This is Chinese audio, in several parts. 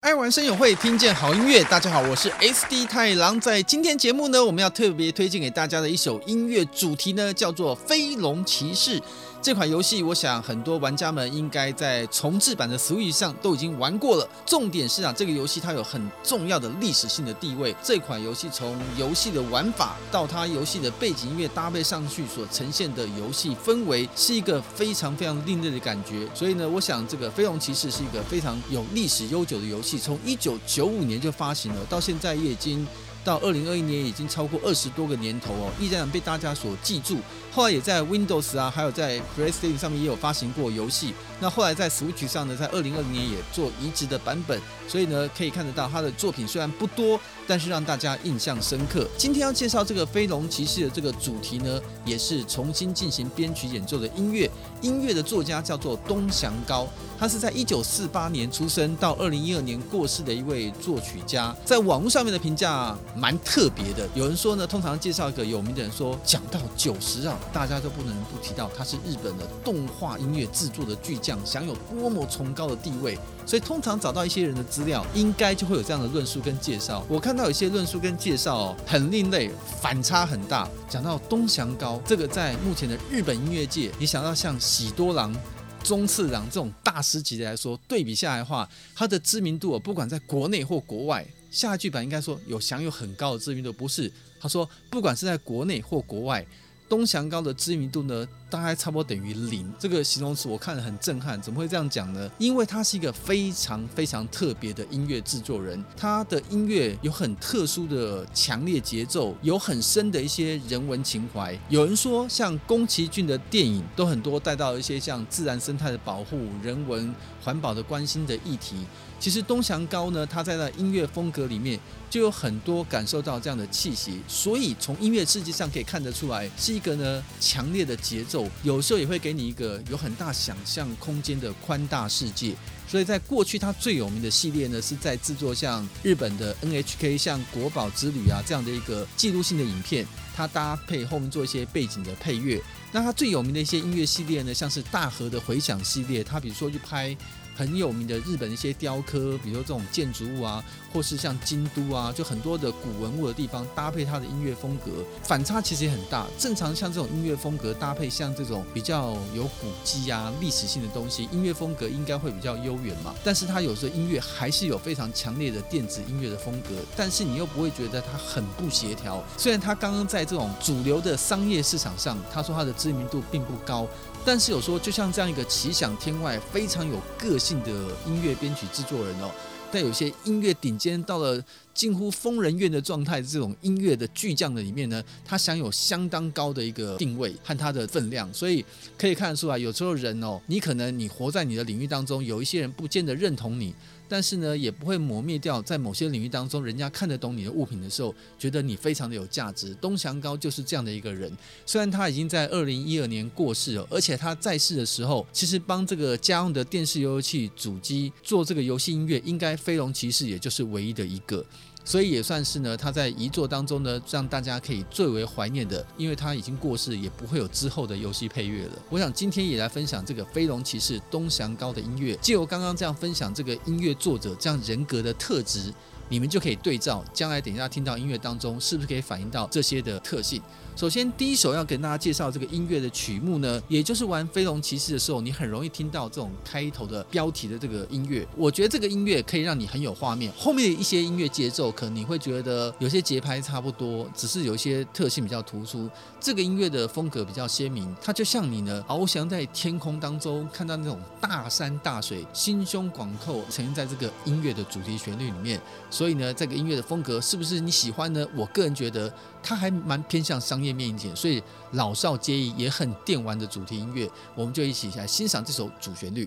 爱玩声友会，听见好音乐。大家好，我是 SD 太郎。在今天节目呢，我们要特别推荐给大家的一首音乐主题呢，叫做《飞龙骑士》。这款游戏，我想很多玩家们应该在重制版的 Sly 上都已经玩过了。重点是啊，这个游戏它有很重要的历史性的地位。这款游戏从游戏的玩法到它游戏的背景音乐搭配上去所呈现的游戏氛围，是一个非常非常另类的感觉。所以呢，我想这个《飞龙骑士》是一个非常有历史悠久的游戏，从一九九五年就发行了，到现在也已经。到二零二一年已经超过二十多个年头哦，依然被大家所记住。后来也在 Windows 啊，还有在 PlayStation 上面也有发行过游戏。那后来在 Switch 上呢，在二零二零年也做移植的版本。所以呢，可以看得到他的作品虽然不多，但是让大家印象深刻。今天要介绍这个《飞龙骑士》的这个主题呢，也是重新进行编曲演奏的音乐。音乐的作家叫做东祥高，他是在一九四八年出生，到二零一二年过世的一位作曲家。在网络上面的评价。蛮特别的，有人说呢，通常介绍一个有名的人说，讲到九十啊，大家都不能不提到他是日本的动画音乐制作的巨匠，享有多么崇高的地位。所以通常找到一些人的资料，应该就会有这样的论述跟介绍。我看到有些论述跟介绍哦，很另类，反差很大。讲到东祥高，这个在目前的日本音乐界，你想到像喜多郎、中次郎这种大师级的来说，对比下来的话，他的知名度不管在国内或国外。下一句版应该说有享有很高的知名度，不是？他说，不管是在国内或国外，东祥高的知名度呢，大概差不多等于零。这个形容词我看了很震撼，怎么会这样讲呢？因为他是一个非常非常特别的音乐制作人，他的音乐有很特殊的强烈节奏，有很深的一些人文情怀。有人说，像宫崎骏的电影都很多带到一些像自然生态的保护、人文环保的关心的议题。其实东祥高呢，他在那音乐风格里面就有很多感受到这样的气息，所以从音乐世界上可以看得出来，是一个呢强烈的节奏，有时候也会给你一个有很大想象空间的宽大世界。所以在过去，它最有名的系列呢，是在制作像日本的 NHK 像《国宝之旅》啊这样的一个记录性的影片，它搭配后面做一些背景的配乐。那它最有名的一些音乐系列呢，像是大河的回响系列，它比如说去拍。很有名的日本一些雕刻，比如说这种建筑物啊，或是像京都啊，就很多的古文物的地方，搭配它的音乐风格，反差其实也很大。正常像这种音乐风格搭配像这种比较有古迹啊、历史性的东西，音乐风格应该会比较悠远嘛。但是它有时候音乐还是有非常强烈的电子音乐的风格，但是你又不会觉得它很不协调。虽然它刚刚在这种主流的商业市场上，他说它的知名度并不高。但是有时候，就像这样一个奇想天外、非常有个性的音乐编曲制作人哦，在有些音乐顶尖到了近乎疯人院的状态，这种音乐的巨匠的里面呢，他享有相当高的一个定位和他的分量，所以可以看得出来，有时候人哦，你可能你活在你的领域当中，有一些人不见得认同你。但是呢，也不会磨灭掉在某些领域当中，人家看得懂你的物品的时候，觉得你非常的有价值。东祥高就是这样的一个人。虽然他已经在二零一二年过世了，而且他在世的时候，其实帮这个家用的电视游戏主机做这个游戏音乐，应该《飞龙骑士》也就是唯一的一个。所以也算是呢，他在遗作当中呢，让大家可以最为怀念的，因为他已经过世，也不会有之后的游戏配乐了。我想今天也来分享这个《飞龙骑士》东翔高的音乐，借由刚刚这样分享这个音乐作者这样人格的特质，你们就可以对照，将来等一下听到音乐当中，是不是可以反映到这些的特性？首先，第一首要跟大家介绍这个音乐的曲目呢，也就是玩飞龙骑士的时候，你很容易听到这种开头的标题的这个音乐。我觉得这个音乐可以让你很有画面，后面一些音乐节奏可能你会觉得有些节拍差不多，只是有一些特性比较突出。这个音乐的风格比较鲜明，它就像你呢翱翔在天空当中，看到那种大山大水，心胸广阔，呈现在这个音乐的主题旋律里面。所以呢，这个音乐的风格是不是你喜欢呢？我个人觉得它还蛮偏向商业。面一点，所以老少皆宜，也很电玩的主题音乐，我们就一起来欣赏这首主旋律。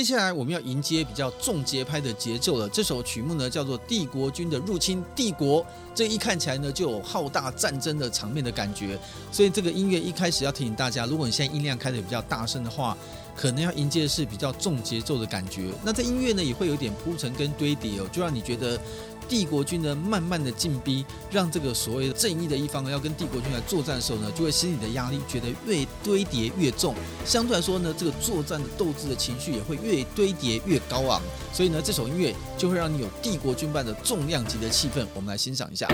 接下来我们要迎接比较重节拍的节奏了。这首曲目呢叫做《帝国军的入侵》，帝国这一看起来呢就有浩大战争的场面的感觉。所以这个音乐一开始要提醒大家，如果你现在音量开得比较大声的话，可能要迎接的是比较重节奏的感觉。那这音乐呢也会有点铺陈跟堆叠哦，就让你觉得。帝国军呢，慢慢的进逼，让这个所谓的正义的一方要跟帝国军来作战的时候呢，就会心里的压力觉得越堆叠越重。相对来说呢，这个作战的斗志的情绪也会越堆叠越高昂。所以呢，这首音乐就会让你有帝国军般的重量级的气氛。我们来欣赏一下。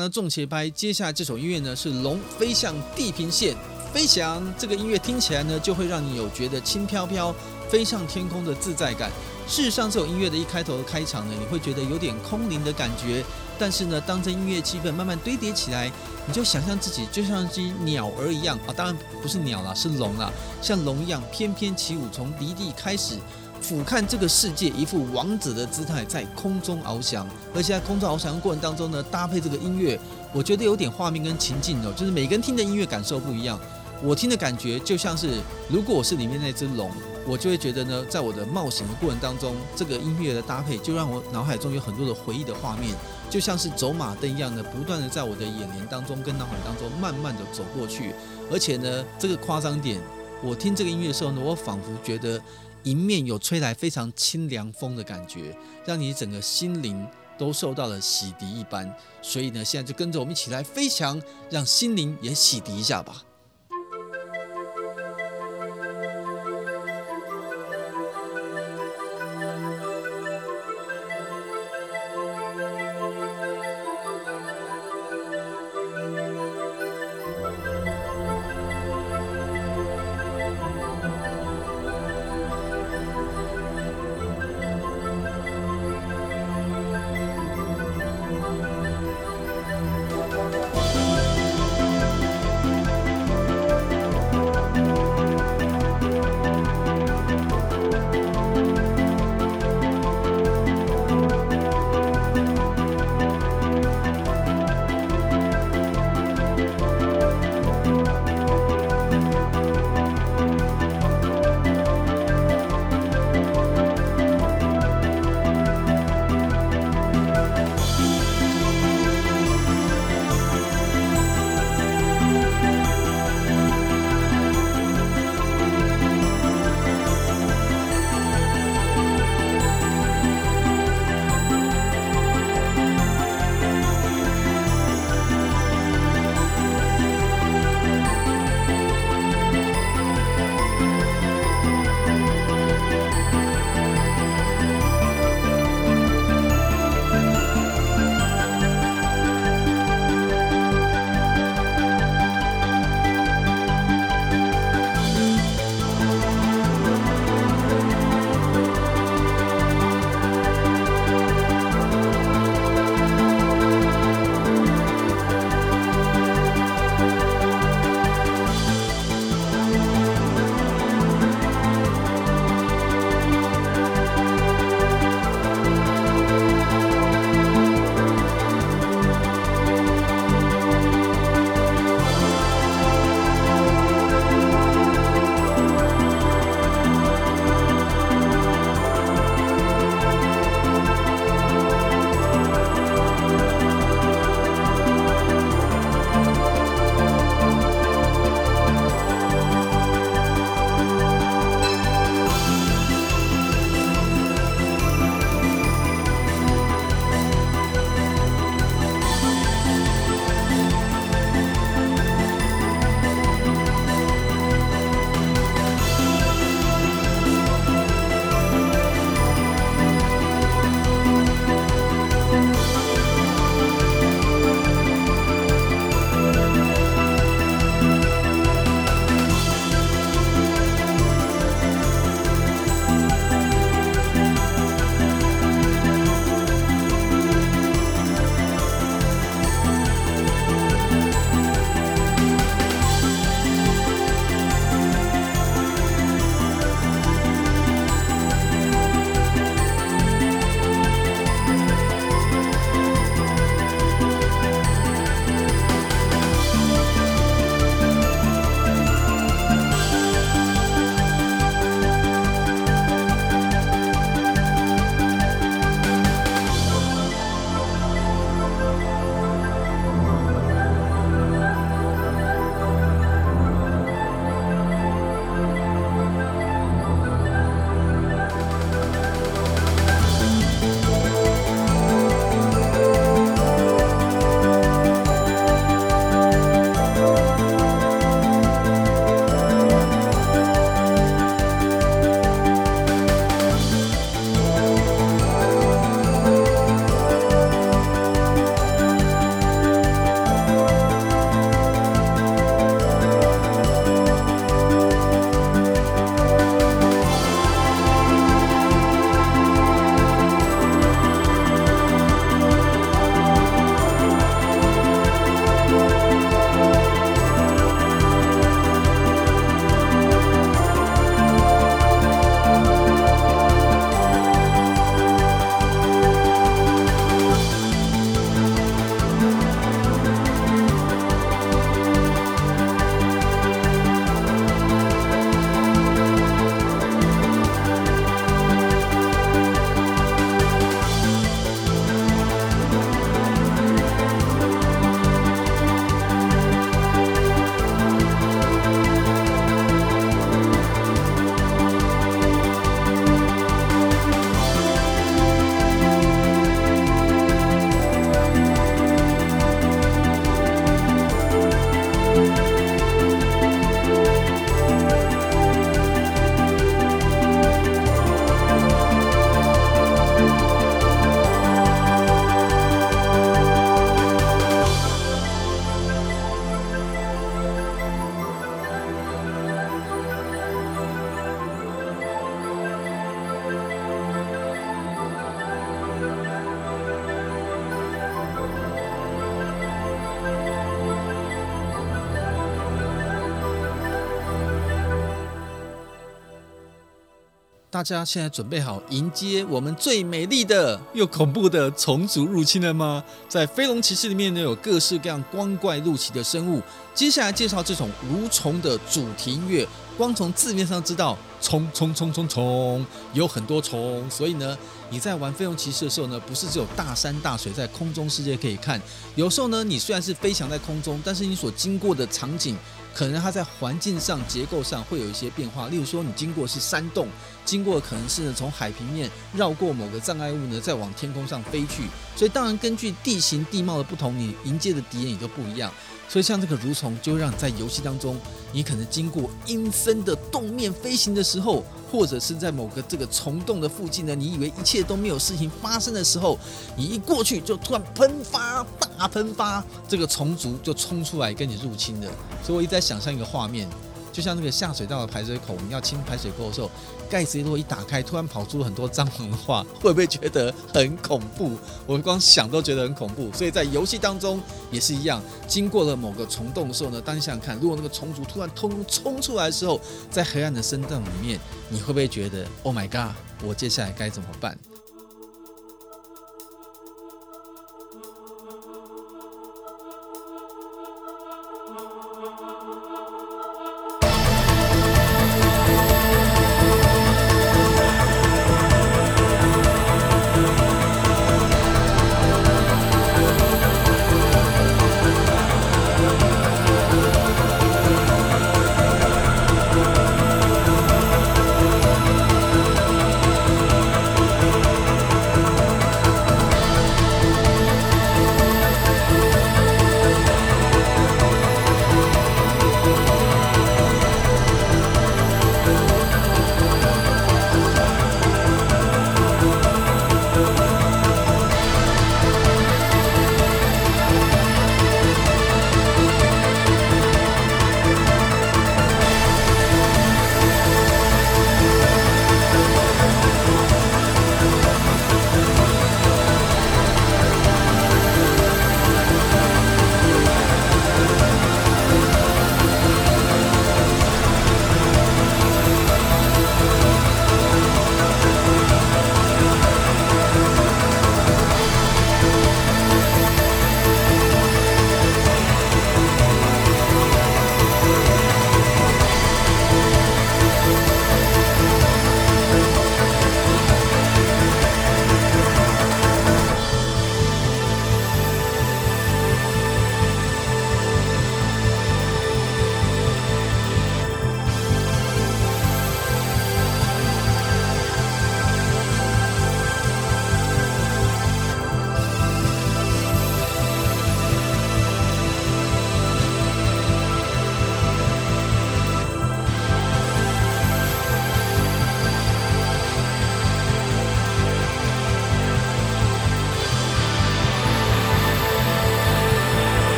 那重节拍，接下来这首音乐呢是《龙飞向地平线》。飞翔这个音乐听起来呢，就会让你有觉得轻飘飘飞上天空的自在感。事实上，这首音乐的一开头的开场呢，你会觉得有点空灵的感觉。但是呢，当这音乐气氛慢慢堆叠起来，你就想象自己就像只鸟儿一样啊，当然不是鸟啦，是龙啦，像龙一样翩翩起舞，从离地开始俯瞰这个世界，一副王者的姿态在空中翱翔。而且在空中翱翔的过程当中呢，搭配这个音乐，我觉得有点画面跟情境哦，就是每个人听的音乐感受不一样。我听的感觉就像是，如果我是里面那只龙，我就会觉得呢，在我的冒险的过程当中，这个音乐的搭配就让我脑海中有很多的回忆的画面，就像是走马灯一样的，不断的在我的眼帘当中跟脑海当中慢慢的走过去。而且呢，这个夸张点，我听这个音乐的时候呢，我仿佛觉得迎面有吹来非常清凉风的感觉，让你整个心灵都受到了洗涤一般。所以呢，现在就跟着我们一起来飞翔，让心灵也洗涤一下吧。大家现在准备好迎接我们最美丽的又恐怖的虫族入侵了吗？在飞龙骑士里面呢，有各式各样光怪陆奇的生物。接下来介绍这种蠕虫的主题音乐，光从字面上知道，虫虫虫虫虫，有很多虫。所以呢，你在玩飞龙骑士的时候呢，不是只有大山大水在空中世界可以看，有时候呢，你虽然是飞翔在空中，但是你所经过的场景。可能它在环境上、结构上会有一些变化，例如说，你经过是山洞，经过可能是呢从海平面绕过某个障碍物呢，再往天空上飞去。所以，当然根据地形地貌的不同，你迎接的敌人也都不一样。所以，像这个蠕虫，就会让你在游戏当中，你可能经过阴森的洞面飞行的时候，或者是在某个这个虫洞的附近呢，你以为一切都没有事情发生的时候，你一过去就突然喷发大喷发，这个虫族就冲出来跟你入侵了。所以我一直在想象一个画面。就像那个下水道的排水口，你要清排水沟的时候，盖子如果一打开，突然跑出很多蟑螂的话，会不会觉得很恐怖？我光想都觉得很恐怖。所以在游戏当中也是一样，经过了某个虫洞的时候呢，当你想想看，如果那个虫族突然通冲出来的时候，在黑暗的深洞里面，你会不会觉得 “Oh my God”？我接下来该怎么办？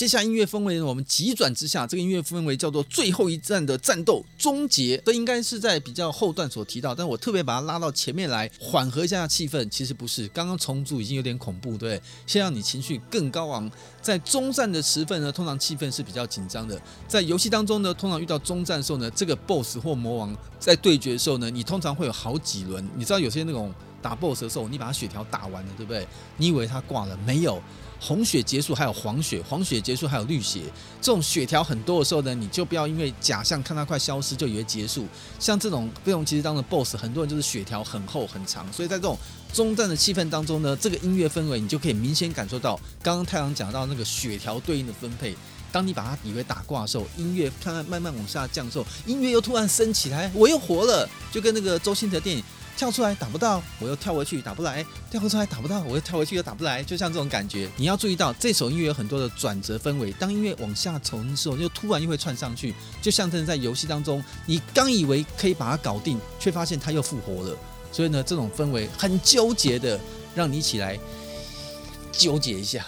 接下来音乐氛围呢，我们急转直下，这个音乐氛围叫做最后一战的战斗终结，这应该是在比较后段所提到，但我特别把它拉到前面来缓和一下气氛。其实不是，刚刚重组已经有点恐怖，对，先让你情绪更高昂。在中战的时分呢，通常气氛是比较紧张的。在游戏当中呢，通常遇到中战的时候呢，这个 BOSS 或魔王在对决的时候呢，你通常会有好几轮。你知道有些那种打 BOSS 的时候，你把他血条打完了，对不对？你以为他挂了？没有。红血结束，还有黄血；黄血结束，还有绿血。这种血条很多的时候呢，你就不要因为假象看它快消失就以为结束。像这种飞龙骑士当的 BOSS，很多人就是血条很厚很长。所以在这种中战的气氛当中呢，这个音乐氛围你就可以明显感受到，刚刚太阳讲到那个血条对应的分配。当你把它以为打挂的时候，音乐看看慢慢往下降的时候，音乐又突然升起来，我又活了，就跟那个周星驰的电影。跳出来打不到，我又跳回去打不来；跳出来打不到，我又跳回去又打不来。就像这种感觉，你要注意到这首音乐有很多的转折氛围。当音乐往下走的时候，又突然又会窜上去，就像正在游戏当中，你刚以为可以把它搞定，却发现它又复活了。所以呢，这种氛围很纠结的，让你起来纠结一下。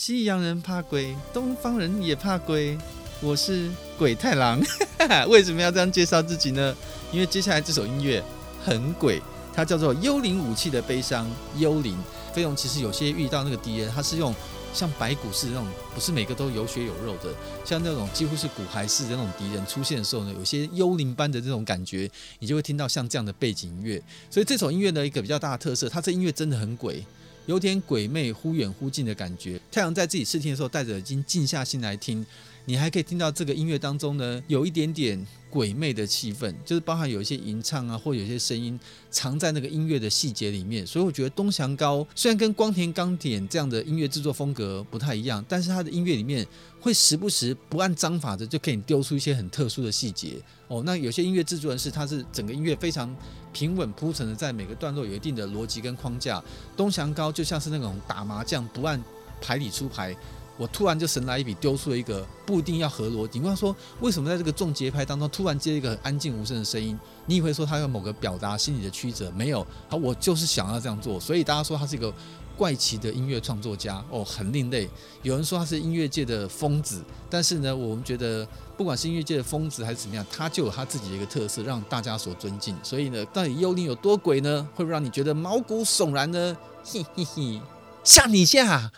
西洋人怕鬼，东方人也怕鬼。我是鬼太郎。为什么要这样介绍自己呢？因为接下来这首音乐很鬼，它叫做《幽灵武器的悲伤》。幽灵飞龙其实有些遇到那个敌人，他是用像白骨似的那种，不是每个都有血有肉的，像那种几乎是骨骸似的那种敌人出现的时候呢，有些幽灵般的这种感觉，你就会听到像这样的背景音乐。所以这首音乐的一个比较大的特色，它这音乐真的很鬼。有点鬼魅忽远忽近的感觉。太阳在自己试听的时候，戴着耳机静下心来听，你还可以听到这个音乐当中呢，有一点点鬼魅的气氛，就是包含有一些吟唱啊，或有一些声音藏在那个音乐的细节里面。所以我觉得东祥高虽然跟光田钢点这样的音乐制作风格不太一样，但是他的音乐里面会时不时不按章法的就可以丢出一些很特殊的细节。哦，那有些音乐制作人是他是整个音乐非常平稳铺陈的，在每个段落有一定的逻辑跟框架。东祥高就像是那种打麻将不按牌理出牌，我突然就神来一笔丢出了一个不一定要合逻辑。你问说为什么在这个重节拍当中突然接一个很安静无声的声音？你以为说他有某个表达心理的曲折？没有，好，我就是想要这样做。所以大家说他是一个。怪奇的音乐创作家哦，很另类。有人说他是音乐界的疯子，但是呢，我们觉得不管是音乐界的疯子还是怎么样，他就有他自己的一个特色，让大家所尊敬。所以呢，到底幽灵有多鬼呢？会不会让你觉得毛骨悚然呢？嘿嘿嘿，吓你一下。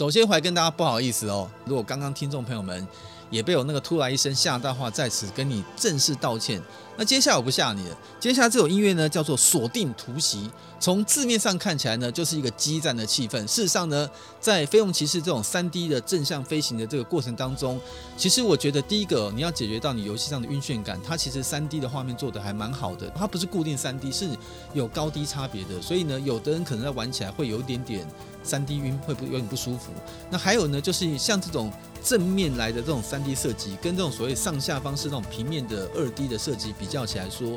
首先，还跟大家不好意思哦，如果刚刚听众朋友们也被我那个突然一声吓到的话，在此跟你正式道歉。那接下来我不吓你了，接下来这首音乐呢叫做《锁定突袭》，从字面上看起来呢就是一个激战的气氛。事实上呢，在《飞龙骑士》这种三 D 的正向飞行的这个过程当中，其实我觉得第一个你要解决到你游戏上的晕眩感，它其实三 D 的画面做的还蛮好的，它不是固定三 D，是有高低差别的。所以呢，有的人可能在玩起来会有一点点三 D 晕，会不有点不舒服。那还有呢，就是像这种。正面来的这种三 D 设计，跟这种所谓上下方是那种平面的二 D 的设计比较起来说，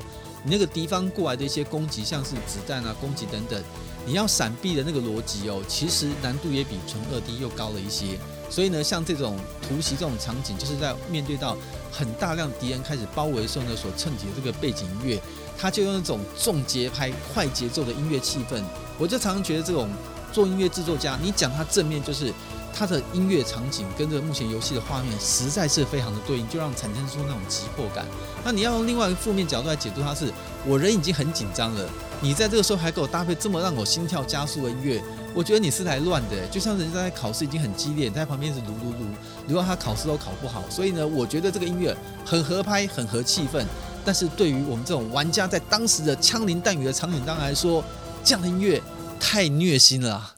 你那个敌方过来的一些攻击，像是子弹啊、攻击等等，你要闪避的那个逻辑哦，其实难度也比纯二 D 又高了一些。所以呢，像这种突袭这种场景，就是在面对到很大量敌人开始包围的时候呢，所衬起的这个背景音乐，它就用那种重节拍、快节奏的音乐气氛。我就常常觉得这种做音乐制作家，你讲它正面就是。它的音乐场景跟着目前游戏的画面实在是非常的对应，就让产生出那种急迫感。那你要用另外一个负面角度来解读，它是我人已经很紧张了，你在这个时候还给我搭配这么让我心跳加速的音乐，我觉得你是来乱的，就像人家在考试已经很激烈，你在旁边是噜噜噜，如果他考试都考不好。所以呢，我觉得这个音乐很合拍，很合气氛，但是对于我们这种玩家在当时的枪林弹雨的场景当中来说，这样的音乐太虐心了。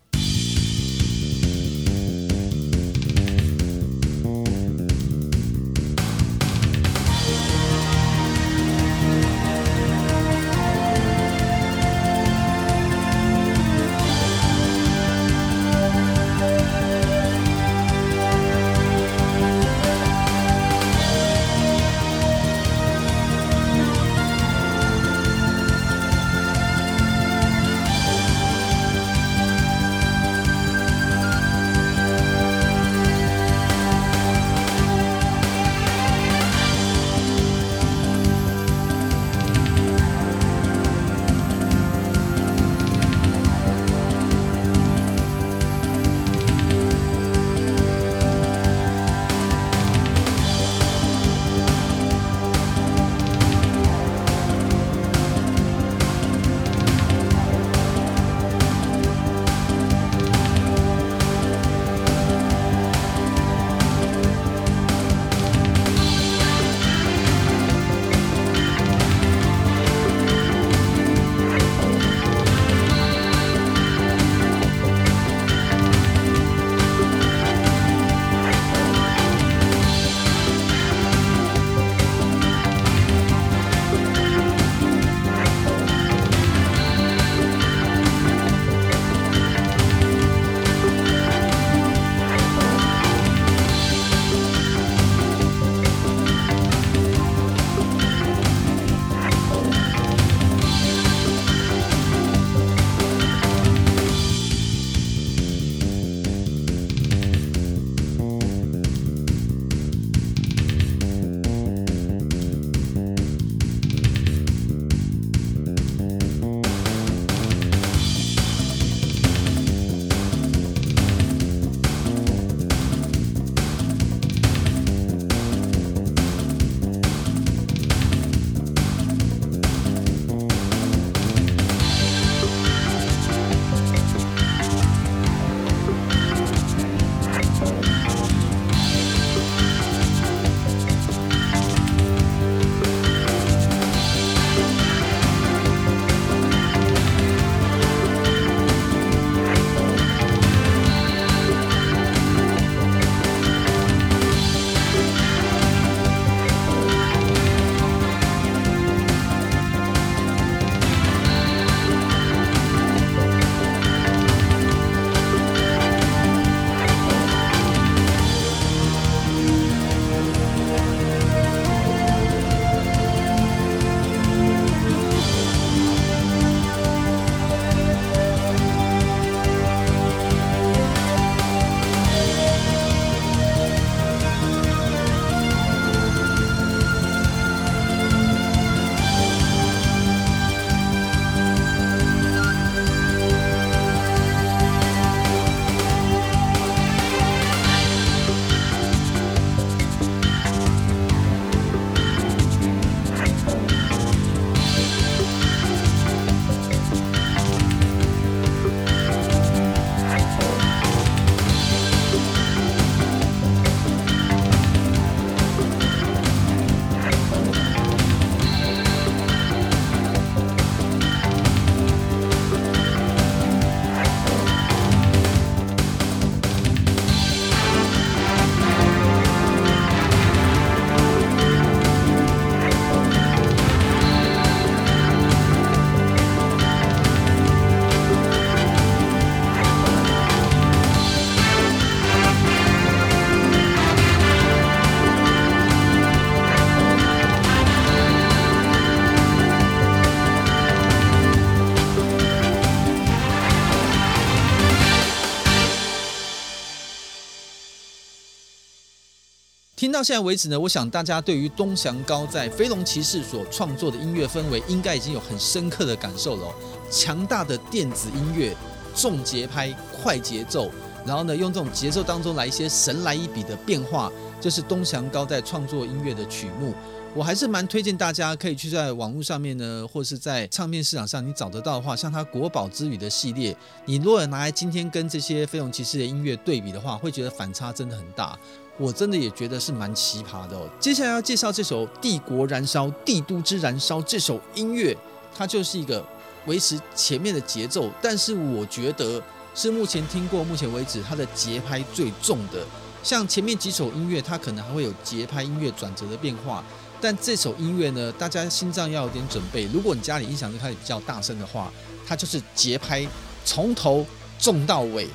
听到现在为止呢，我想大家对于东祥高在飞龙骑士所创作的音乐氛围，应该已经有很深刻的感受了哦。强大的电子音乐，重节拍，快节奏，然后呢，用这种节奏当中来一些神来一笔的变化，就是东祥高在创作音乐的曲目。我还是蛮推荐大家可以去在网络上面呢，或是在唱片市场上你找得到的话，像他国宝之旅的系列，你如果拿来今天跟这些飞龙骑士的音乐对比的话，会觉得反差真的很大。我真的也觉得是蛮奇葩的哦。接下来要介绍这首《帝国燃烧》，帝都之燃烧这首音乐，它就是一个维持前面的节奏，但是我觉得是目前听过目前为止它的节拍最重的。像前面几首音乐，它可能还会有节拍音乐转折的变化。但这首音乐呢，大家心脏要有点准备。如果你家里音响就开始比较大声的话，它就是节拍从头重到尾，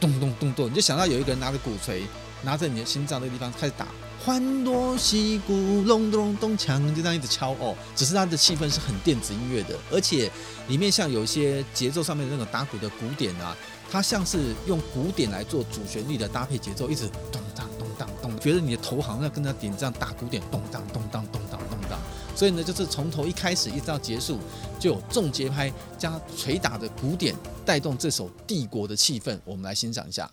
咚咚咚咚，你就想到有一个人拿着鼓槌，拿着你的心脏那个地方开始打，欢锣喜鼓隆咚咚锵，就这样一直敲哦。只是它的气氛是很电子音乐的，而且里面像有一些节奏上面的那种打鼓的鼓点啊，它像是用鼓点来做主旋律的搭配节奏，一直咚当咚当咚，觉得你的头好像要跟着点这样打鼓点，咚当咚当咚当咚当。所以呢，就是从头一开始一直到结束，就有重节拍加捶打的鼓点带动这首帝国的气氛。我们来欣赏一下。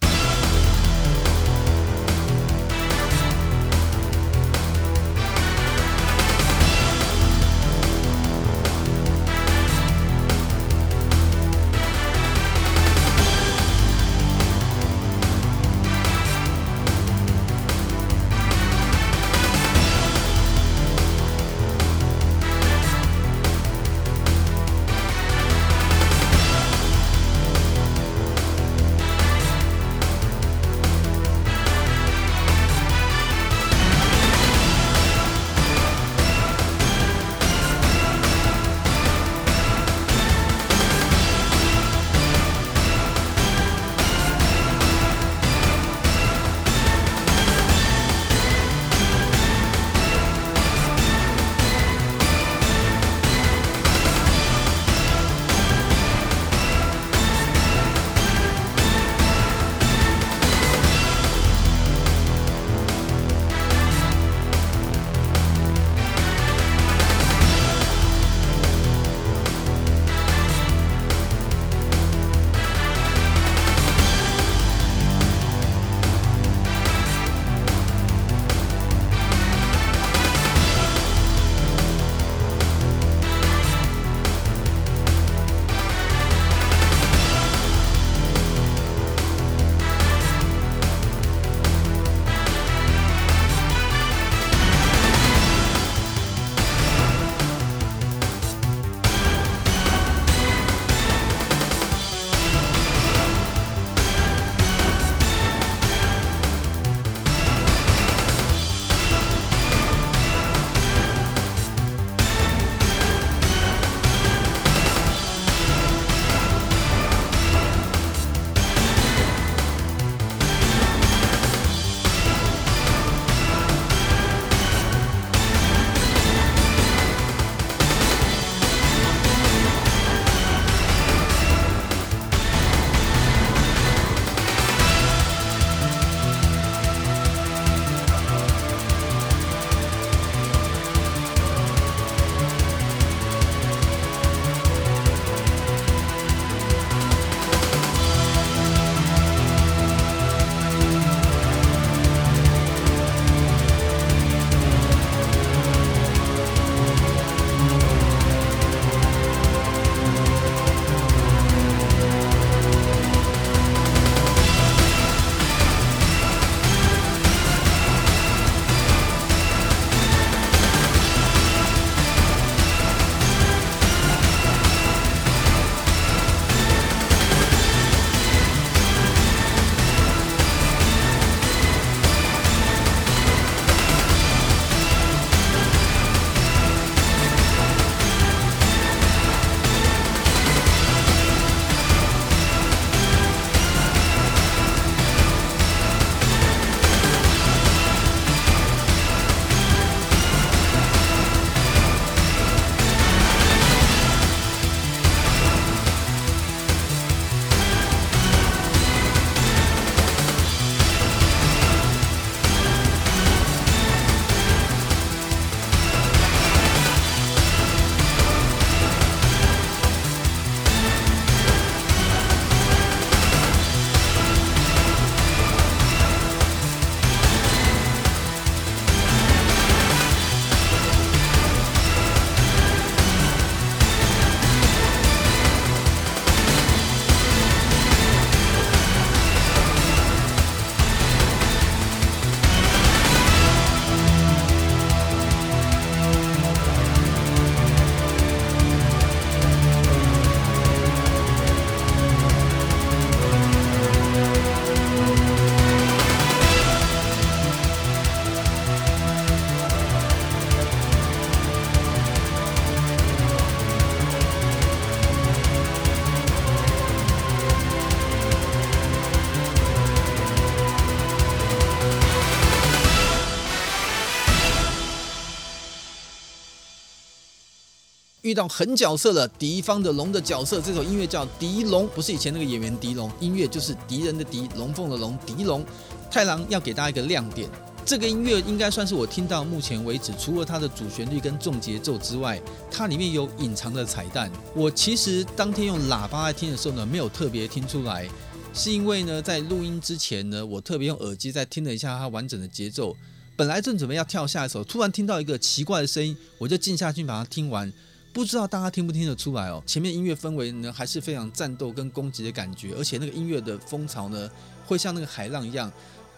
遇到狠角色了，敌方的龙的角色。这首音乐叫《敌龙》，不是以前那个演员狄龙，音乐就是敌人的敌，龙凤的龙，敌龙。太郎要给大家一个亮点，这个音乐应该算是我听到目前为止，除了它的主旋律跟重节奏之外，它里面有隐藏的彩蛋。我其实当天用喇叭来听的时候呢，没有特别听出来，是因为呢，在录音之前呢，我特别用耳机再听了一下它完整的节奏。本来正准备要跳下一首，突然听到一个奇怪的声音，我就静下去把它听完。不知道大家听不听得出来哦？前面音乐氛围呢还是非常战斗跟攻击的感觉，而且那个音乐的风潮呢会像那个海浪一样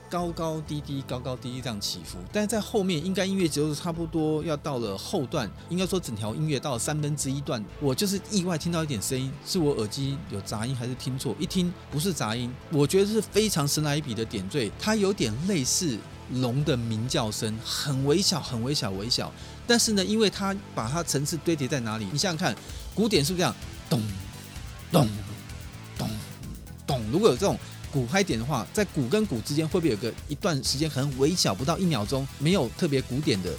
高高低低、高高低低这样起伏。但是在后面应该音乐节奏差不多要到了后段，应该说整条音乐到了三分之一段，我就是意外听到一点声音，是我耳机有杂音还是听错？一听不是杂音，我觉得是非常神来一笔的点缀，它有点类似。龙的鸣叫声很微小，很微小，微小。但是呢，因为它把它层次堆叠在哪里？你想想看，鼓点是不是这样？咚咚咚咚。如果有这种鼓拍点的话，在鼓跟鼓之间会不会有个一段时间很微小，不到一秒钟，没有特别鼓点的？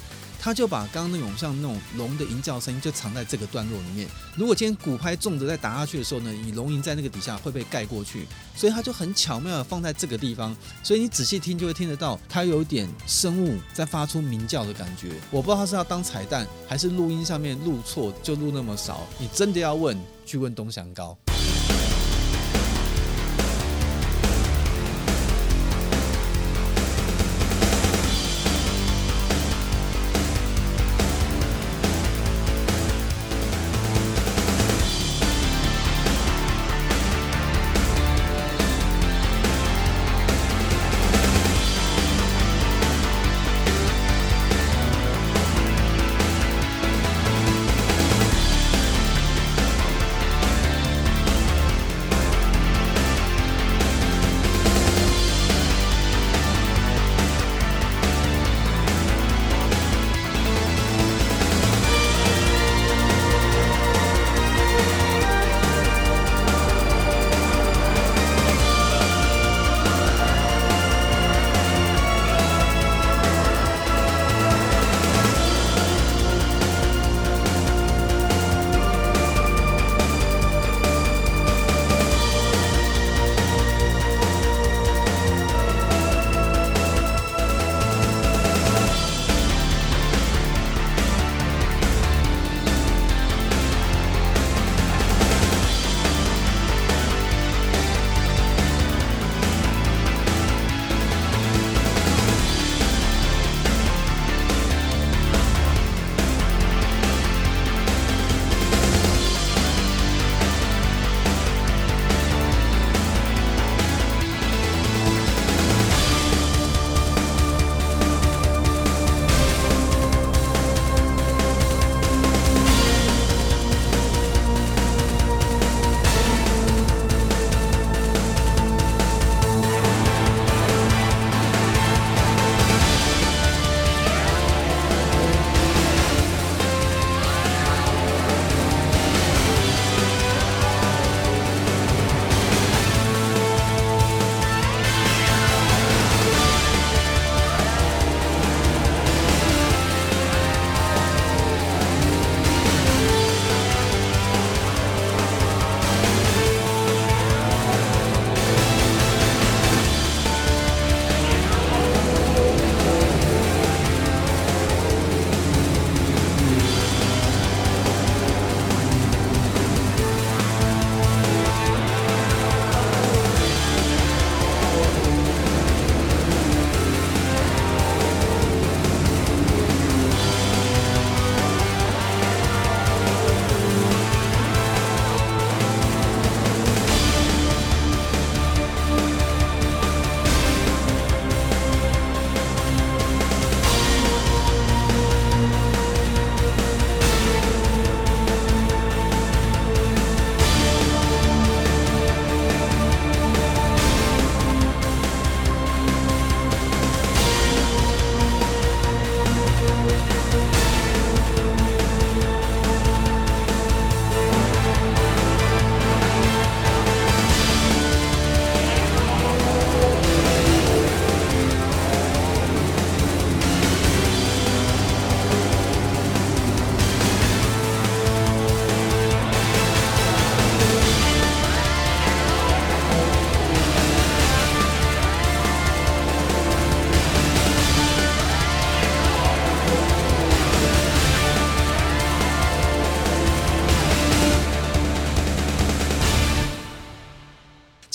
他就把刚刚那种像那种龙的吟叫声音就藏在这个段落里面。如果今天鼓拍重的再打下去的时候呢，你龙吟在那个底下会被盖过去，所以他就很巧妙的放在这个地方。所以你仔细听就会听得到，它有点生物在发出鸣叫的感觉。我不知道他是要当彩蛋，还是录音上面录错就录那么少。你真的要问，去问东祥高。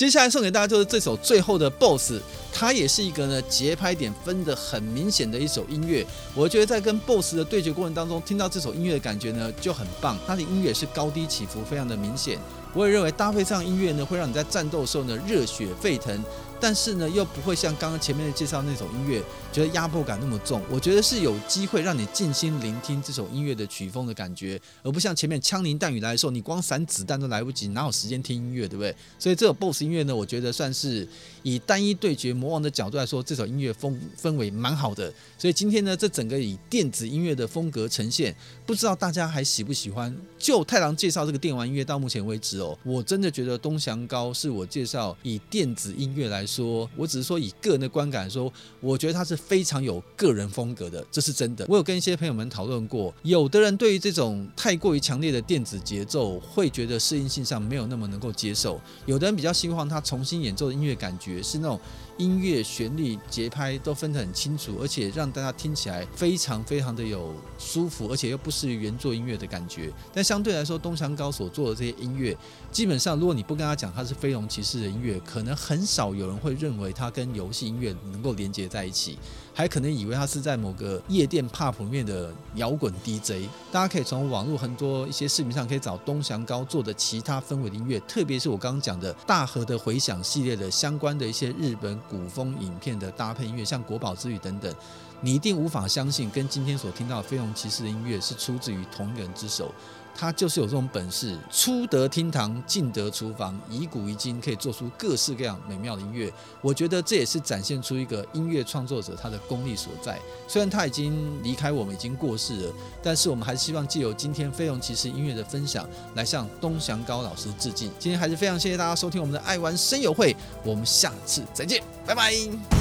接下来送给大家就是这首最后的 BOSS，它也是一个呢节拍点分的很明显的一首音乐。我觉得在跟 BOSS 的对决过程当中，听到这首音乐的感觉呢就很棒。它的音乐是高低起伏非常的明显。我也认为搭配上音乐呢，会让你在战斗的时候呢热血沸腾。但是呢，又不会像刚刚前面的介绍那首音乐，觉得压迫感那么重。我觉得是有机会让你静心聆听这首音乐的曲风的感觉，而不像前面枪林弹雨来的时候，你光闪子弹都来不及，哪有时间听音乐，对不对？所以这首 BOSS 音乐呢，我觉得算是以单一对决魔王的角度来说，这首音乐风氛围蛮好的。所以今天呢，这整个以电子音乐的风格呈现，不知道大家还喜不喜欢？就太郎介绍这个电玩音乐到目前为止我真的觉得东祥高是我介绍以电子音乐来。说，我只是说以个人的观感说，我觉得他是非常有个人风格的，这是真的。我有跟一些朋友们讨论过，有的人对于这种太过于强烈的电子节奏，会觉得适应性上没有那么能够接受；有的人比较希望他重新演奏的音乐感觉是那种。音乐旋律节拍都分得很清楚，而且让大家听起来非常非常的有舒服，而且又不失于原作音乐的感觉。但相对来说，东墙高所做的这些音乐，基本上如果你不跟他讲他是飞龙骑士的音乐，可能很少有人会认为它跟游戏音乐能够连接在一起。还可能以为他是在某个夜店 pub 里面的摇滚 DJ。大家可以从网络很多一些视频上可以找东祥高做的其他氛围的音乐，特别是我刚刚讲的大河的回响系列的相关的一些日本古风影片的搭配音乐，像国宝之旅等等，你一定无法相信跟今天所听到的飞龙骑士的音乐是出自于同一个人之手。他就是有这种本事，出得厅堂，进得厨房，以古易今，可以做出各式各样美妙的音乐。我觉得这也是展现出一个音乐创作者他的功力所在。虽然他已经离开我们，已经过世了，但是我们还是希望借由今天飞龙骑士音乐的分享，来向东祥高老师致敬。今天还是非常谢谢大家收听我们的爱玩声友会，我们下次再见，拜拜。